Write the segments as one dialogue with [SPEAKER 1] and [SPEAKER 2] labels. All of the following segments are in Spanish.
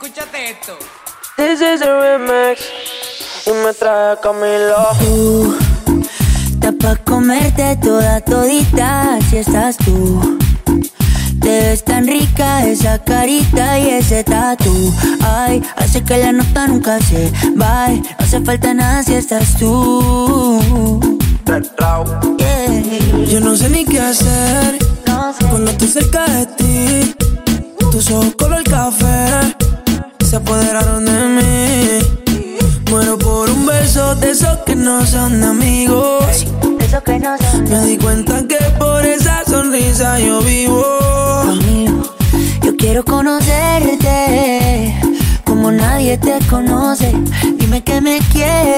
[SPEAKER 1] Escúchate esto.
[SPEAKER 2] This is a remix. Y me trae Camilo.
[SPEAKER 3] Tú, está pa' comerte toda todita si estás tú. Te ves tan rica esa carita y ese tatu. Ay, hace que la nota nunca se va. No hace falta nada si estás tú. Yeah.
[SPEAKER 4] Yo no sé ni qué hacer
[SPEAKER 3] No sé.
[SPEAKER 4] cuando estoy cerca de ti. Tus ojos color se apoderaron de mí. Muero por un beso de esos que no son de amigos. Me di cuenta que por esa sonrisa yo vivo.
[SPEAKER 3] conmigo. Yo quiero conocerte como nadie te conoce. Dime que me quieres.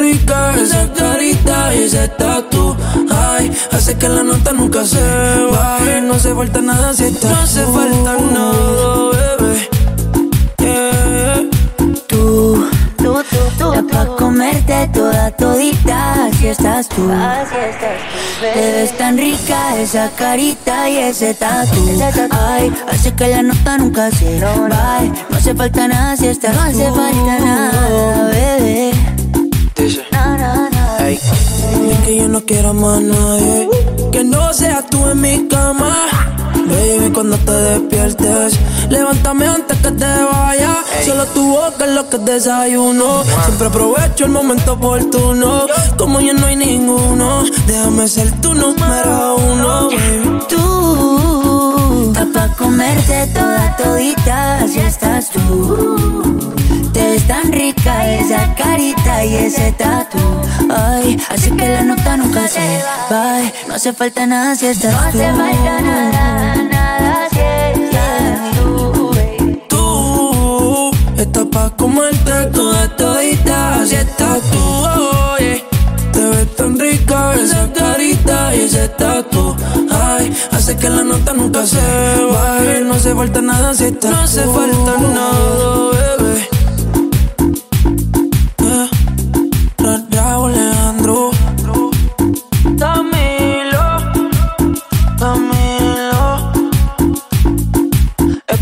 [SPEAKER 4] Rica esa carita y ese tatu. Ay, hace que la nota nunca se baje. No hace falta nada si estás No hace falta nada, bebé. Yeah.
[SPEAKER 3] Tú, tú, tú, tú, está pa' comerte toda todita, si estás tú. Te ves tan rica esa carita y ese tatu. Ay, hace que la nota nunca se va. No hace falta nada si estás No hace falta nada, bebé.
[SPEAKER 4] Es que yo no quiero más nadie Que no seas tú en mi cama. Baby, cuando te despiertes Levántame antes que te vayas Solo tu boca es lo que desayuno. Siempre aprovecho el momento oportuno. Como ya no hay ninguno Déjame ser tu número uno, baby.
[SPEAKER 3] Tú, pa' comerte toda todita, si estás tú. Te ves tan rica esa carita y ese tatu. Ay, así que la nota nunca se va. No hace falta nada si estás tú. No hace falta nada, nada si estás tú. baby.
[SPEAKER 4] Tú estás pa' comerte toda todita Si estás tú, oye Te ves tan rica esa carita y ese tatu Ay, hace que la nota nunca se baje No hace falta nada si estás No hace falta nada,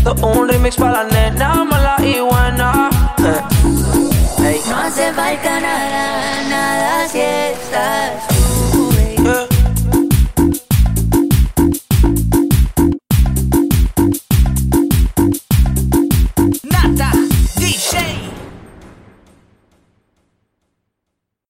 [SPEAKER 4] Camilo
[SPEAKER 2] Esto es un remix para la nena.